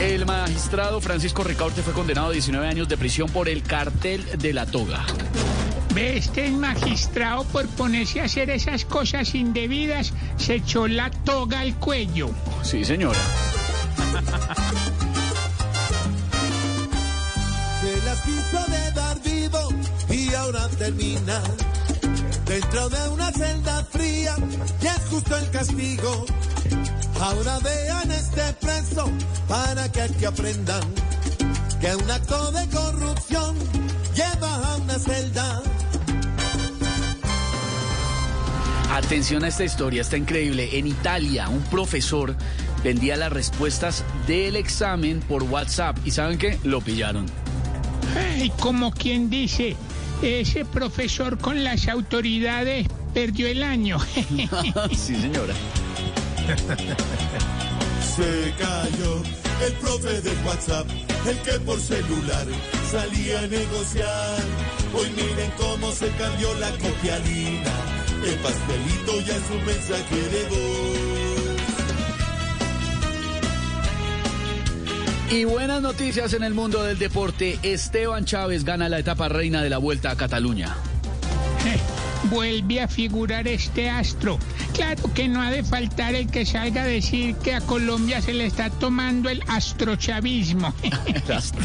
El magistrado Francisco Ricaurte fue condenado a 19 años de prisión por el cartel de la toga. Ve, este magistrado por ponerse a hacer esas cosas indebidas se echó la toga al cuello. Sí, señora. Se las quiso de dar vivo y ahora termina dentro de una celda fría y es justo el castigo. Ahora vean este preso para que aquí aprendan que un acto de corrupción lleva a una celda. Atención a esta historia, está increíble. En Italia, un profesor vendía las respuestas del examen por WhatsApp. ¿Y saben qué? Lo pillaron. Y como quien dice, ese profesor con las autoridades perdió el año. sí, señora. Se cayó el profe de WhatsApp, el que por celular salía a negociar. Hoy miren cómo se cambió la copialina. El pastelito ya es un mensaje de voz. Y buenas noticias en el mundo del deporte. Esteban Chávez gana la etapa reina de la Vuelta a Cataluña. Vuelve a figurar este astro. Claro que no ha de faltar el que salga a decir que a Colombia se le está tomando el astrochavismo. El astro.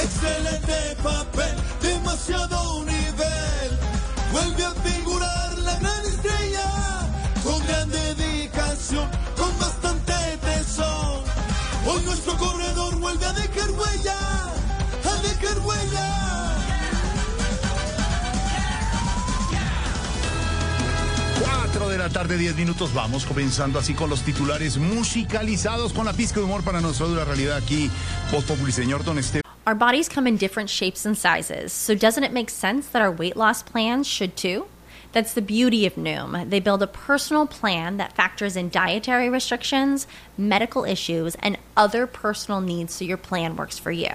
Excelente papel, demasiado la tarde, 10 minutos. Vamos comenzando así con los titulares musicalizados con la pizca de humor para nuestra dura realidad aquí. Voz Populi, señor Don Esteban. Our bodies come in different shapes and sizes, so doesn't it make sense that our weight loss plans should too? That's the beauty of Noom. They build a personal plan that factors in dietary restrictions, medical issues, and other personal needs so your plan works for you.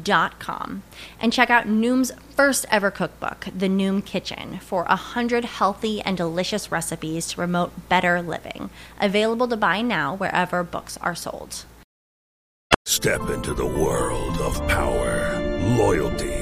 dot com and check out Noom's first ever cookbook, The Noom Kitchen, for a hundred healthy and delicious recipes to promote better living. Available to buy now wherever books are sold. Step into the world of power, loyalty,